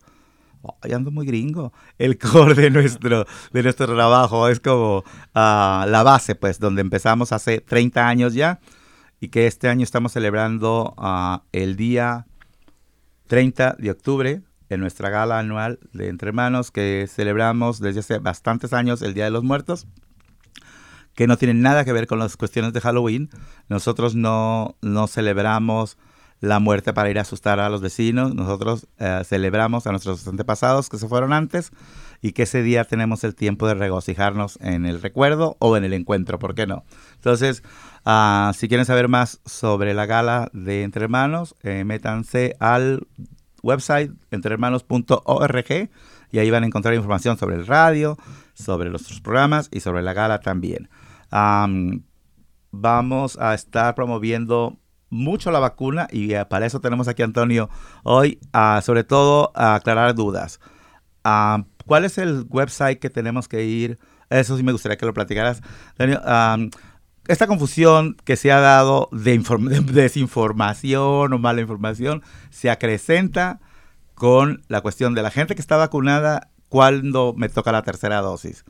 Ya ando muy gringo. El core de nuestro, de nuestro trabajo. Es como ah, la base, pues, donde empezamos hace 30 años ya y que este año estamos celebrando uh, el día 30 de octubre en nuestra gala anual de Entre Manos que celebramos desde hace bastantes años el Día de los Muertos que no tiene nada que ver con las cuestiones de Halloween. Nosotros no, no celebramos la muerte para ir a asustar a los vecinos. Nosotros eh, celebramos a nuestros antepasados que se fueron antes y que ese día tenemos el tiempo de regocijarnos en el recuerdo o en el encuentro, ¿por qué no? Entonces, uh, si quieren saber más sobre la gala de Entre Hermanos, eh, métanse al website entrehermanos.org y ahí van a encontrar información sobre el radio, sobre nuestros programas y sobre la gala también. Vamos a estar promoviendo mucho la vacuna y eh, para eso tenemos aquí a Antonio hoy, sobre todo a aclarar dudas. Uh, ¿Cuál es el website que tenemos que ir? Eso sí me gustaría que lo platicaras. esta confusión que se ha dado de, de, desinformación o mala información se acrecenta con la cuestión de la gente que está vacunada cuando me toca la tercera dosis.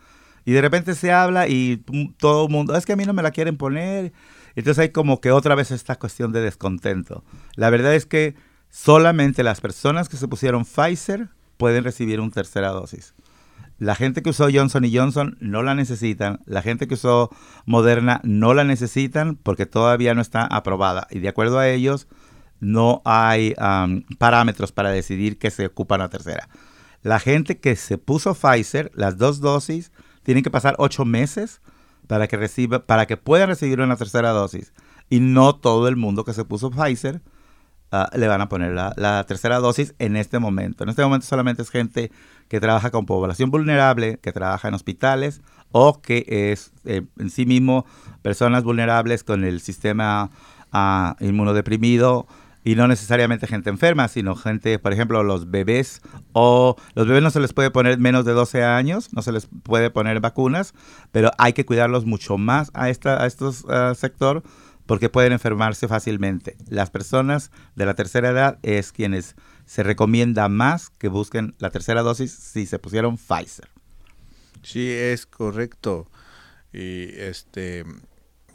Y de repente se habla y todo el mundo, es que a mí no me la quieren poner entonces hay como que otra vez esta cuestión de descontento. La verdad es que solamente las personas que se pusieron Pfizer pueden recibir una tercera dosis. La gente que usó Johnson y Johnson no la necesitan. La gente que usó Moderna no la necesitan porque todavía no está aprobada. Y de acuerdo a ellos, no hay parámetros para decidir que se ocupa la tercera. La gente que se puso Pfizer, las dos dosis, tienen que pasar ocho meses para que reciba, para que puedan recibir una tercera dosis. Y no todo el mundo que se puso Pfizer ah, le van a poner la, tercera dosis en este momento. En este momento solamente es gente que trabaja con población vulnerable, que trabaja en hospitales o que es eh, en sí mismo personas vulnerables con el sistema uh, inmunodeprimido y no necesariamente gente enferma, sino gente, por ejemplo, los bebés o los bebés no se les puede poner menos de 12 años, no se les puede poner vacunas, pero hay que cuidarlos mucho más a, esta, a estos sector porque pueden enfermarse fácilmente. Las personas de la tercera edad es quienes se recomienda más que busquen la tercera dosis si se pusieron Pfizer. Sí, es correcto. Y este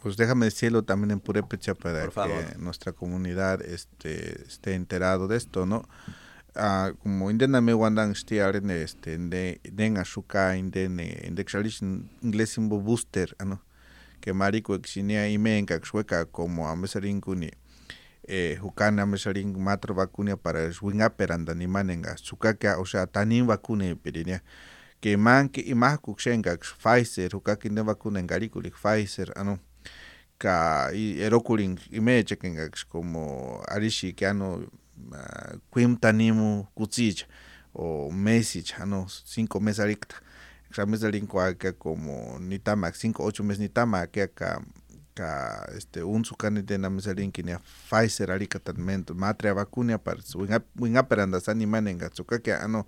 pues déjame decirlo también en Purépecha para que nuestra comunidad este, esté enterado de esto, ¿no? Uh, como indena me wandan stiaren este de den shuka inden inde inglés imbo booster ano que marico exinia imenka xueca como a mesarinkuni eh hukana mesaring matro vacunia para swinga peranda ni manenga sukaka o sea tanin vacune perinia que man que imah kukshenga Pfizer hukaka inde vacuna en Pfizer ano ka i erokulin imeche kenga como arishi que ano uh, quim tanimu kutsich o mesich ano cinco meses aricta xa mes que como ni tama cinco ocho meses ni tama que acá ka este un sukani de na mesalin que Pfizer arika tanmento matria vacuna para winga winga peranda sani manenga suka que ano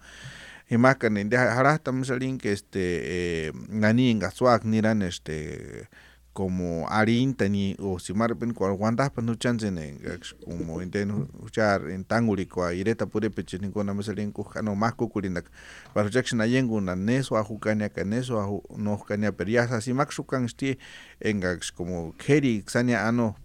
imakan de harasta mesalin que este eh, ngani nga swak niran este como arintani o si marpen wanda pa no chance ne como inteno uchar en tanguri ko ireta pure peche ni ko no más ko kulindak para na neso a jukania ka neso a no kania periasa si maxukan sti engax como keri xania ano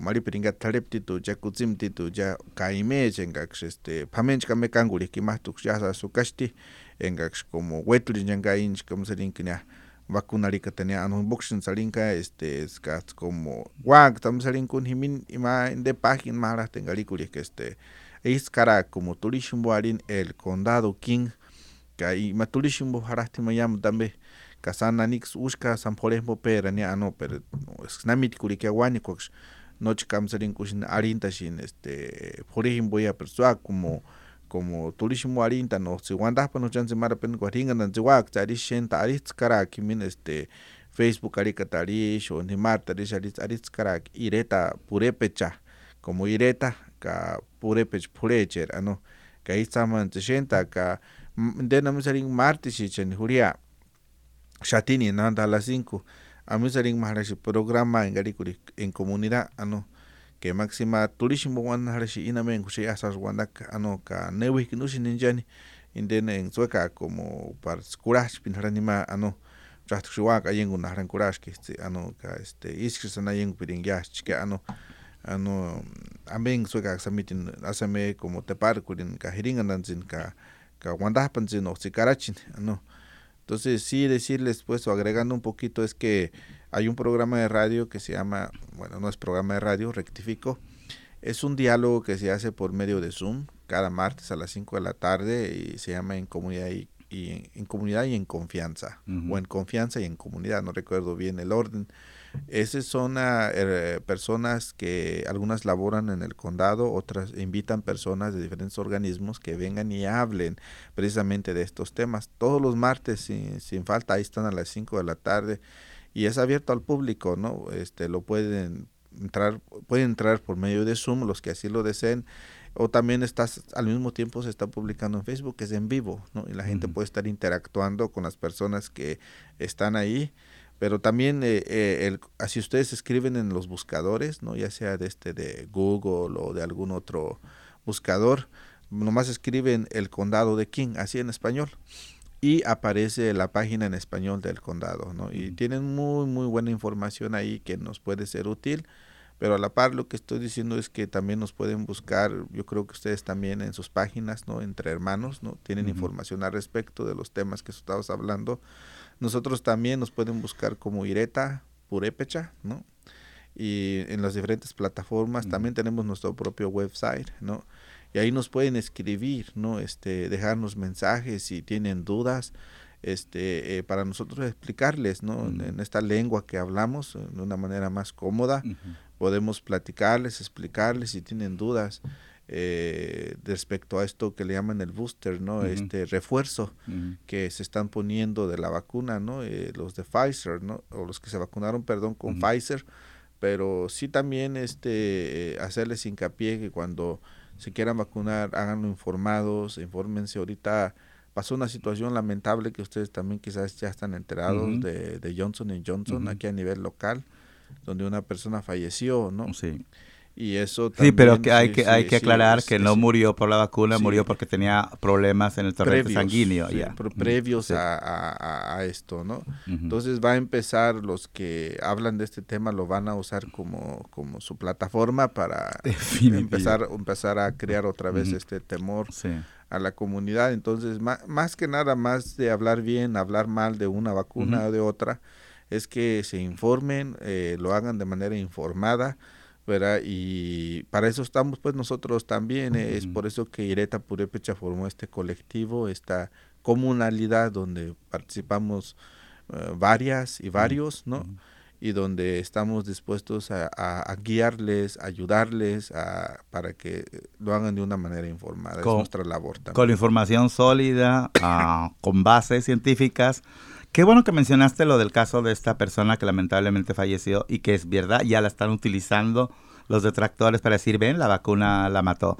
mari piringa talep titu ya kutsim titu ya kaime engax este pamench kame kanguli kimahtuk ya sa sukashti engax como wetli ñanga inch como vacunarika tenía anu boxing salinka este es como wag tam salinkun himin ima de página mara tengalikuli que este es cara como turismo arin el condado king que ahí ma turismo harasti mayam tambe kasana nix uska san por ejemplo pera ni ano pero es namit kuli que awani cox noche kamsarin kushin arinta shin este por ejemplo ya persua como como turismo arinta no si wanda pa no chance mara pen guaringa nan ziwa tari shen tari skara kimin este facebook ari katari sho ni mar tari shari ari skara ireta pure pecha como ireta ka pure pech purecher ano ka itsaman tsenta ka de na misaring martes shi chen huria shatini nanda a las 5 a misaring maharashi programa en garikuri en comunidad ano que máxima turismo wan harashi inamen kushi asas wandak ano ka newi kinushi ninjani inden en sueca como par skurash pinharanima ano chahtuxiwak ayengu nahran kurash que este ano ka este iskrisana ayengu piringyas chike ano ano amben sueca samitin asame como tepar kurin ka hiringananzin ka ka wandahpanzin o sikarachin ano. Entonces sí decirles pues agregando un poquito es que hay un programa de radio que se llama, bueno, no es programa de radio, rectifico, es un diálogo que se hace por medio de Zoom cada martes a las 5 de la tarde y se llama En Comunidad y, y en, Comunidad y en Confianza, uh -huh. o En Confianza y en Comunidad, no recuerdo bien el orden. Esas son uh, eh, personas que algunas laboran en el condado, otras invitan personas de diferentes organismos que vengan y hablen precisamente de estos temas. Todos los martes, sin, sin falta, ahí están a las 5 de la tarde y es abierto al público, ¿no? Este lo pueden entrar, pueden entrar por medio de Zoom los que así lo deseen o también estás al mismo tiempo se está publicando en Facebook que es en vivo, ¿no? Y la gente uh -huh. puede estar interactuando con las personas que están ahí, pero también eh, eh, el, así ustedes escriben en los buscadores, ¿no? Ya sea de este de Google o de algún otro buscador, nomás escriben el condado de King, así en español y aparece la página en español del condado, ¿no? Y tienen muy, muy buena información ahí que nos puede ser útil, pero a la par lo que estoy diciendo es que también nos pueden buscar, yo creo que ustedes también en sus páginas, ¿no? Entre hermanos, ¿no? Tienen uh -huh. información al respecto de los temas que estamos hablando. Nosotros también nos pueden buscar como Ireta Purépecha, ¿no? Y en las diferentes plataformas uh -huh. también tenemos nuestro propio website, ¿no? Y ahí nos pueden escribir, ¿no? Este, dejarnos mensajes si tienen dudas, este, eh, para nosotros explicarles, ¿no? Uh -huh. En esta lengua que hablamos, de una manera más cómoda, uh -huh. podemos platicarles, explicarles si tienen dudas eh, respecto a esto que le llaman el booster, ¿no? Uh -huh. Este refuerzo que se están poniendo de la vacuna, ¿no? Eh, los de Pfizer, ¿no? O los que se vacunaron, perdón, con Pfizer, pero sí también este, hacerles hincapié que cuando se quieran vacunar, háganlo informados, infórmense. Ahorita pasó una situación lamentable que ustedes también quizás ya están enterados uh -huh. de, de, Johnson Johnson uh -huh. aquí a nivel local, donde una persona falleció, ¿no? Sí. Y eso también, Sí, pero que hay sí, que, sí, hay que aclarar que no murió por la vacuna, murió porque tenía problemas en el torrente previos, sanguíneo. ya. pre- previos a, a- a- a esto, ¿no? Entonces va a empezar los que hablan de este tema lo van a usar como, como su plataforma para Definitivo. empezar empezar a crear otra vez este temor a la comunidad. Entonces, ma- más que nada, más de hablar bien, hablar mal de una vacuna o de otra, es que se informen, eh, lo hagan de manera informada, ¿verdad? Y para eso estamos pues nosotros también, eh, es por eso que Ireta Purépecha formó este colectivo, esta comunalidad donde participamos eh, varias y varios, ¿no? Y donde estamos dispuestos a, a- a guiarles, ayudarles a, para que lo hagan de una manera informada. Con- es nuestra labor también. Con información sólida, ah, con bases científicas. Qué bueno que mencionaste lo del caso de esta persona que lamentablemente falleció y que es verdad, ya la están utilizando los detractores para decir, ven, la vacuna la mató.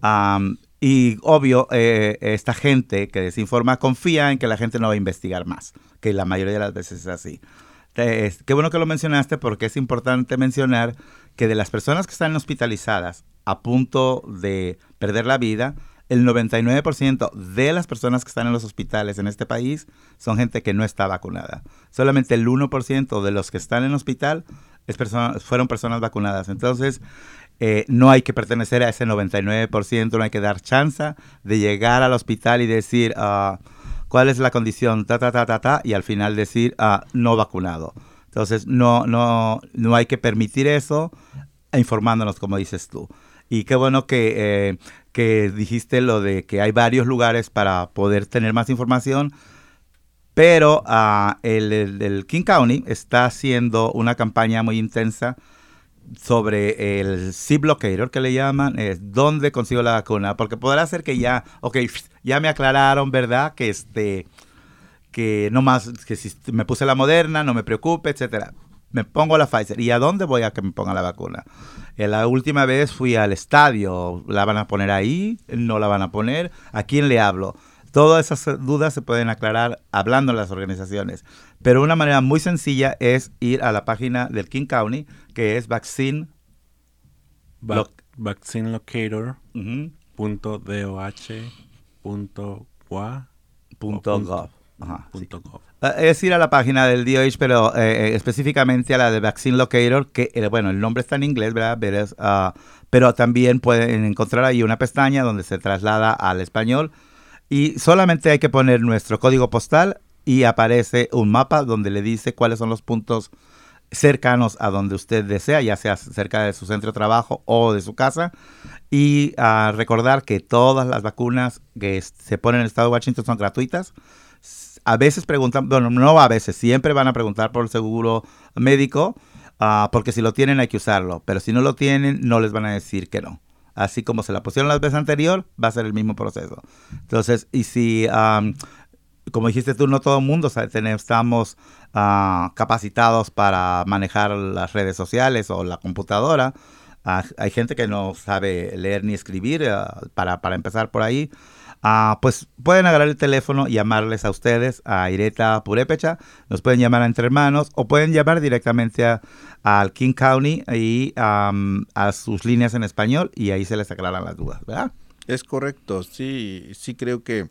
Am, y obvio, eh, esta gente que desinforma confía en que la gente no va a investigar más, que la mayoría de las veces es así. Qué bueno que lo mencionaste porque es importante mencionar que de las personas que están hospitalizadas a punto de perder la vida, el 99% de las personas que están en los hospitales en este país son gente que no está vacunada. Solamente el 1% de los que están en hospital es fueron personas vacunadas. Entonces, eh, no hay que pertenecer a ese 99%, no hay que dar chance de llegar al hospital y decir ah, cuál es la condición, ta, ta, ta, ta, ta, y al final decir ah, no vacunado. Entonces, no, no, no hay que permitir eso informándonos, como dices tú. Y qué bueno que, eh, que dijiste lo de que hay varios lugares para poder tener más información. Pero ah, el, King County está haciendo una campaña muy intensa sobre el Zip Locator que le llaman, es dónde consigo la vacuna, porque podrá ser que ya, ok, ya me aclararon, ¿verdad? Que este, que no más, que si me puse la moderna, no me preocupe, etcétera. Me pongo la Pfizer. ¿Y a dónde voy a que me ponga la vacuna? Eh, la última vez fui al estadio. ¿La van a poner ahí? ¿No la van a poner? ¿A quién le hablo? Todas esas dudas se pueden aclarar hablando en las organizaciones. Pero una manera muy sencilla es ir a la página del King County, que es vaccine. vaccinelocator.doh.gov. Es ir a la página del DOH, pero eh, eh, específicamente a la de Vaccine Locator, que eh, bueno, el nombre está en inglés, ¿verdad? Ah, pero también pueden encontrar ahí una pestaña donde se traslada al español y solamente hay que poner nuestro código postal y aparece un mapa donde le dice cuáles son los puntos cercanos a donde usted desea, ya sea cerca de su centro de trabajo o de su casa. Y ah, recordar que todas las vacunas que se ponen en el estado de Washington son gratuitas. A veces preguntan, bueno, no a veces, siempre van a preguntar por el seguro médico, ah, porque si lo tienen hay que usarlo, pero si no lo tienen no les van a decir que no así como se la pusieron las veces anterior, va a ser el mismo proceso. Entonces, y si, como dijiste tú, no todo el mundo estamos ah, capacitados para manejar las redes sociales o la computadora. Ah, hay gente que no sabe leer ni escribir, para, para empezar por ahí. Ah, pues pueden agarrar el teléfono y llamarles a ustedes, a Ireta Purépecha, nos pueden llamar a Entre Hermanos o pueden llamar directamente al King County y a sus líneas en español y ahí se les aclaran las dudas, ¿verdad? Es correcto, sí, sí creo que,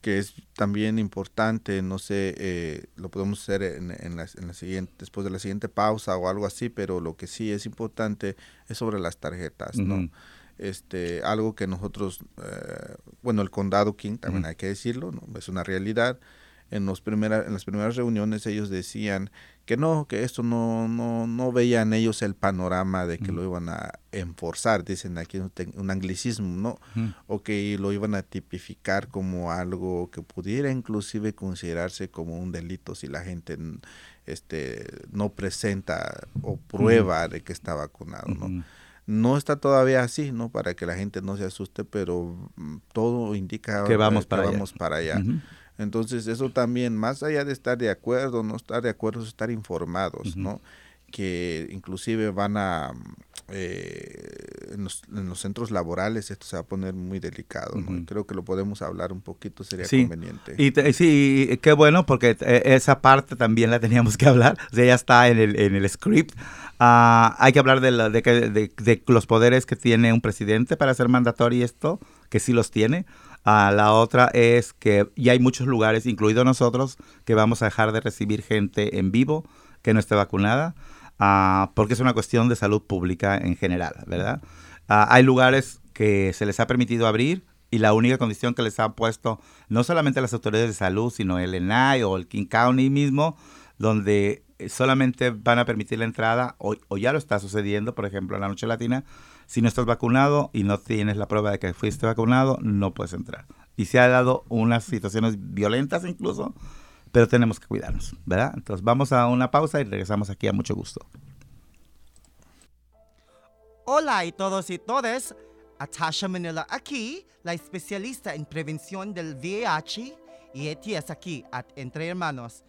que es también importante, no sé, eh, lo podemos hacer en, en, la, en, la, siguiente, después de la siguiente pausa o algo así, pero lo que sí es importante es sobre las tarjetas, ¿no? Este, algo que nosotros, eh, bueno, el condado King, también hay que decirlo, es una realidad. En, los primera, en las primeras reuniones ellos decían que no, que esto no, no, no veían ellos el panorama de que lo iban a enforzar, dicen aquí un, anglicismo, ¿no? O que lo iban a tipificar como algo que pudiera inclusive considerarse como un delito si la gente este, no presenta o prueba de que está vacunado, ¿no? No está todavía así, ¿no? Para que la gente no se asuste, pero mm, todo indica que vamos para allá. Vamos para allá. Entonces, eso también, más allá de estar de acuerdo, no estar de acuerdo, es estar informados, ¿no? Que inclusive van a, eh, en, los, centros laborales esto se va a poner muy delicado, ¿no? Creo que lo podemos hablar un poquito, sería conveniente. Y sí, qué bueno, porque eh, esa parte también la teníamos que hablar, o sea, ya está en el, en el script. Ah, hay que hablar de, de, los poderes que tiene un presidente para hacer mandatorio esto, que sí los tiene. Uh, la otra es que ya hay muchos lugares, incluido nosotros, que vamos a dejar de recibir gente en vivo que no esté vacunada, uh, porque es una cuestión de salud pública en general, ¿verdad? hay lugares que se les ha permitido abrir y la única condición que les han puesto, no solamente las autoridades de salud, sino el ENAI o el King County mismo, donde eh, solamente van a permitir la entrada, o, ya lo está sucediendo, por ejemplo, en la Noche Latina, si no estás vacunado y no tienes la prueba de que fuiste vacunado, no puedes entrar. Y se ha dado unas situaciones violentas incluso, pero tenemos que cuidarnos, ¿verdad? Entonces vamos a una pausa y regresamos aquí a mucho gusto. Hola y todos y todas, Atasha Manila aquí, la especialista en prevención del VIH y ETS aquí, Entre Hermanos.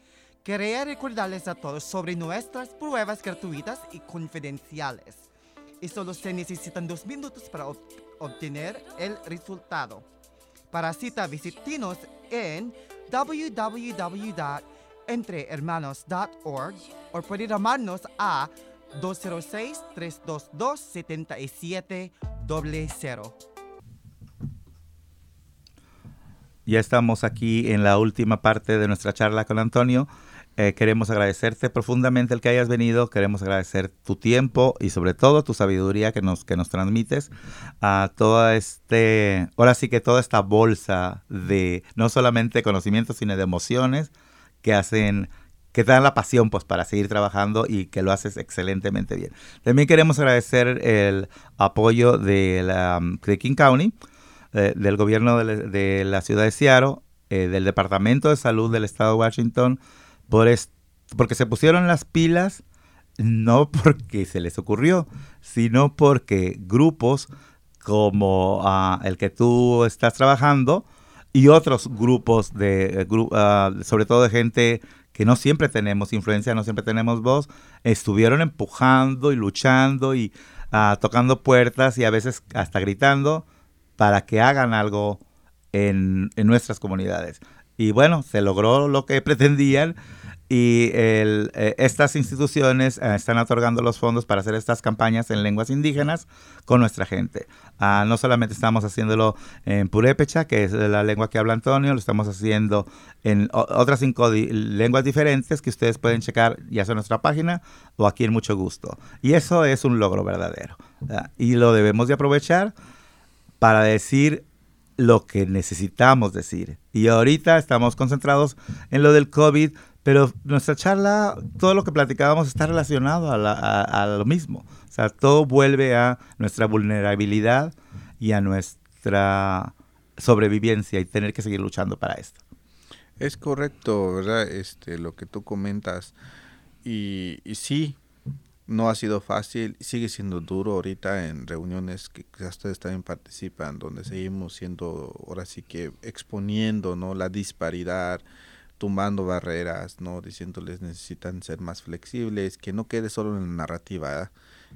Quería recordarles a todos sobre nuestras pruebas gratuitas y confidenciales. Y solo se necesitan dos minutos para obtener el resultado. Para cita, visítenos en www.entrehermanos.org o puede llamarnos a 206-322-7700. Ya estamos aquí en la última parte de nuestra charla con Antonio eh, queremos agradecerte profundamente el que hayas venido, queremos agradecer tu tiempo y sobre todo tu sabiduría que nos, que nos transmites a toda este, ahora sí que toda esta bolsa de no solamente conocimientos, sino de emociones que hacen que te dan la pasión pues para seguir trabajando y que lo haces excelentemente bien. También queremos agradecer el apoyo de, la, de King County, eh, del gobierno de, de, la ciudad de Seattle, eh, del Departamento de Salud del Estado de Washington, por porque se pusieron las pilas no porque se les ocurrió, sino porque grupos como uh, el que tú estás trabajando y otros grupos de, uh, sobre todo de gente que no siempre tenemos influencia, no siempre tenemos voz, estuvieron empujando y luchando y uh, tocando puertas y a veces hasta gritando para que hagan algo en, en nuestras comunidades. Y bueno, se logró lo que pretendían y el, eh, estas instituciones eh, están otorgando los fondos para hacer estas campañas en lenguas indígenas con nuestra gente. Ah, no solamente estamos haciéndolo en Purépecha, que es la lengua que habla Antonio, lo estamos haciendo en otras cinco lenguas diferentes que ustedes pueden checar ya sea en nuestra página o aquí en Mucho Gusto. Y eso es un logro verdadero. Y lo debemos de aprovechar para decir lo que necesitamos decir. Y ahorita estamos concentrados en lo del COVID, pero nuestra charla, todo lo que platicábamos está relacionado a, lo mismo. O sea, todo vuelve a nuestra vulnerabilidad y a nuestra sobrevivencia y tener que seguir luchando para esto. Es correcto, ¿verdad? Este, lo que tú comentas. Y, sí, no ha sido fácil, sigue siendo duro ahorita en reuniones que ustedes también participan, donde seguimos siendo, ahora sí que exponiendo, ¿no? La disparidad, tumbando barreras, ¿no? Diciéndoles necesitan ser más flexibles, que no quede solo en la narrativa, ¿eh?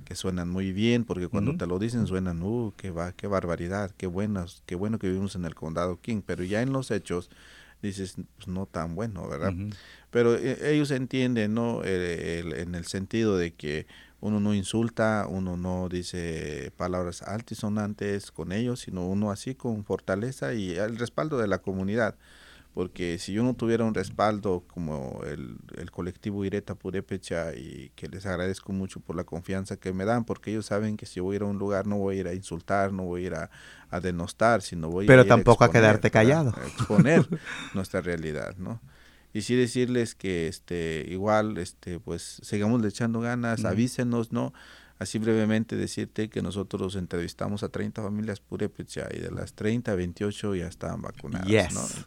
que suenan muy bien, porque cuando te lo dicen suenan, uh, qué, va, qué barbaridad, qué buenos, qué bueno que vivimos en el condado King, pero ya en los hechos dices, pues no tan bueno, ¿verdad? Pero eh, ellos entienden, ¿no? en el sentido de que uno no insulta, uno no dice palabras altisonantes con ellos, sino uno así con fortaleza y el respaldo de la comunidad porque si yo no tuviera un respaldo como el, el colectivo Ireta Purepecha y que les agradezco mucho por la confianza que me dan, porque ellos saben que si voy a ir a un lugar no voy a ir a insultar, no voy a ir a, denostar, sino voy Pero a ir tampoco a, quedarte callado. A exponer nuestra realidad, ¿no? Y sí decirles que este igual este pues sigamos echando ganas, avísenos, ¿no? Así brevemente decirte que nosotros entrevistamos a 30 familias purépecha y de las 30, 28 ya estaban vacunadas.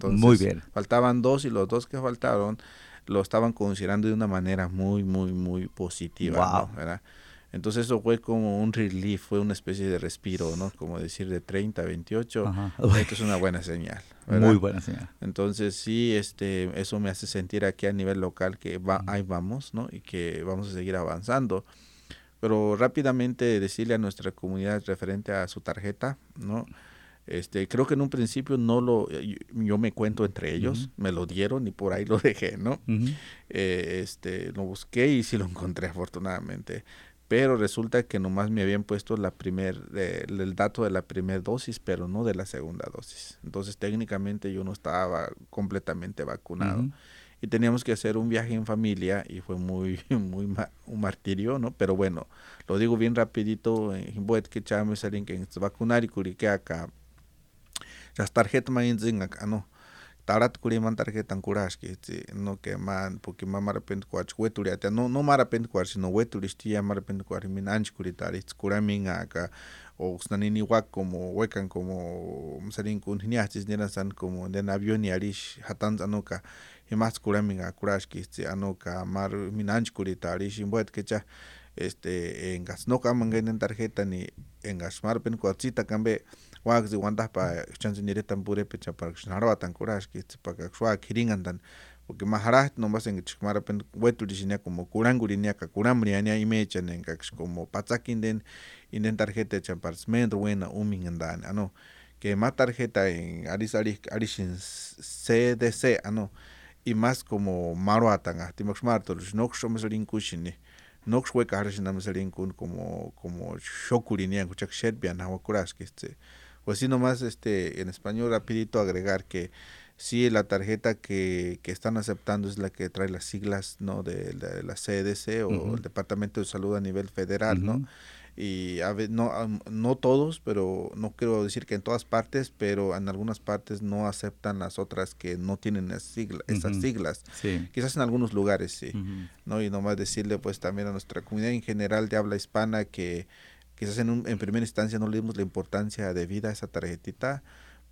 muy bien. Faltaban dos y los dos que faltaron lo estaban considerando de una manera muy, muy, muy positiva. Entonces eso fue como un relief, fue una especie de respiro, ¿no? Como decir de 30 a 28, esto es una buena señal. Muy buena señal. Entonces sí, este, eso me hace sentir aquí a nivel local que va, ahí vamos, ¿no? Y que vamos a seguir avanzando pero rápidamente decirle a nuestra comunidad referente a su tarjeta, ¿no? Este, creo que en un principio no lo, yo, me cuento entre ellos, me lo dieron y por ahí lo dejé, ¿no? Eh, este, lo busqué y sí lo encontré afortunadamente, pero resulta que nomás me habían puesto la primer, eh, el dato de la primera dosis, pero no de la segunda dosis. Entonces técnicamente yo no estaba completamente vacunado y teníamos que hacer un viaje en familia y fue muy muy un martirio no pero bueno lo digo bien rapidito voy que chame salen que vacunar y que acá. Las tarjetas más no tarat kuri man tarjeta curash que no que man porque man marapent cuach weturi ate no no marapent cuach sino weturi stia marapent cuach min anch kuri tarit kuraminga acá o snanini wak como huecan como sarin kun como den avión y arish hatan anoka himas kuraminga kurash que este anoka mar minanch kuri tarish imbuet este en gas no kamangen en tarjeta ni en gas mar pen cuachita cambe wak zi wanda pa chance ni retan pure pe cha para kshnarwa tan kurash que este pa kshwa kiringan tan porque maharaj no más en chikmara pen wetu disinya como kurangurinia ka kuramriania imecha en kaks como patsakin den in den tarjeta cha para smen ruena umin dan ano que más tarjeta en aris aris arishin CDC ano y más como maruatan ahtimax martos nox mesalin kushini nox hueca harshin mesalin kun como como shokurinia kuchak shetbian hawakuras que este pues así nomás este en español rapidito agregar que Sí, la tarjeta que, que están aceptando es la que trae las siglas ¿no? de, de la CDC o el Departamento de Salud a nivel federal, ¿no? y a veces, no, no todos, pero no quiero decir que en todas partes, pero en algunas partes no aceptan las otras que no tienen esas, sigla, esas siglas. Quizás en algunos lugares sí, ¿no? Y nomás decirle pues también a nuestra comunidad en general de habla hispana que quizás en, un, en primera instancia no le dimos la importancia debida a esa tarjetita,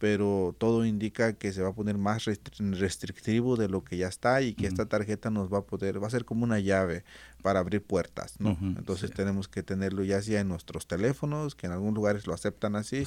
pero todo indica que se va a poner más restrictivo de lo que ya está y que esta tarjeta nos va a poder, va a ser como una llave para abrir puertas, ¿no? Entonces tenemos que tenerlo ya sea en nuestros teléfonos, que en algunos lugares lo aceptan así,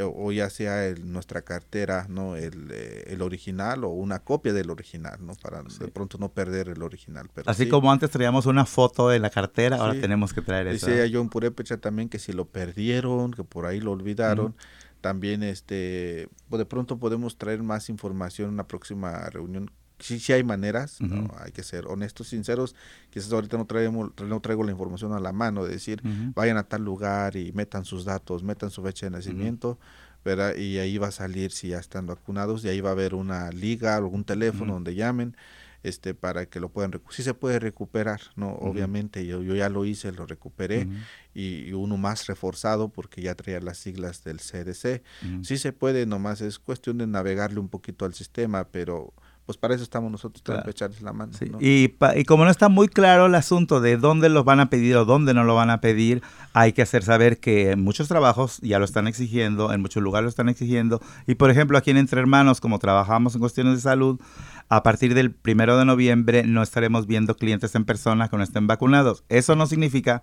o, ya sea en nuestra cartera, ¿no? El, eh, el, original o una copia del original, ¿no? Para de pronto no perder el original. Pero así como antes traíamos una foto de la cartera, ahora tenemos que traer eso. Decía yo en Purépecha también que si lo perdieron, que por ahí lo olvidaron, también este de pronto podemos traer más información en una próxima reunión. Sí, sí hay maneras, ¿no? hay que ser honestos, sinceros. Quizás ahorita no, traemos, no traigo la información a la mano, de decir, vayan a tal lugar y metan sus datos, metan su fecha de nacimiento, ¿verdad? Y ahí va a salir si ya están vacunados, y ahí va a haber una liga, algún teléfono donde llamen este para que lo puedan sí se puede recuperar no obviamente yo, yo ya lo hice lo recuperé y, uno más reforzado porque ya traía las siglas del CDC sí se puede nomás es cuestión de navegarle un poquito al sistema pero pues para eso estamos nosotros, para echarles la mano. Y, y, como no está muy claro el asunto de dónde los van a pedir o dónde no lo van a pedir, hay que hacer saber que en muchos trabajos ya lo están exigiendo, en muchos lugares lo están exigiendo. Y por ejemplo, aquí en Entre Hermanos, como trabajamos en cuestiones de salud, a partir del primero de noviembre no estaremos viendo clientes en persona que no estén vacunados. Eso no significa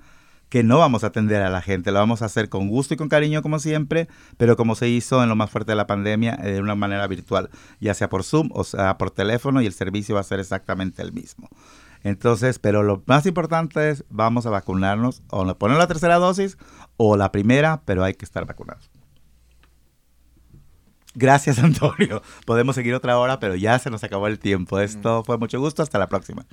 que no vamos a atender a la gente, lo vamos a hacer con gusto y con cariño como siempre, pero como se hizo en lo más fuerte de la pandemia, de una manera virtual, ya sea por Zoom o sea por teléfono y el servicio va a ser exactamente el mismo. Entonces, pero lo más importante es, vamos a vacunarnos o poner la tercera dosis o la primera, pero hay que estar vacunados. Gracias, Antonio. Podemos seguir otra hora, pero ya se nos acabó el tiempo. Esto fue mucho gusto. Hasta la próxima.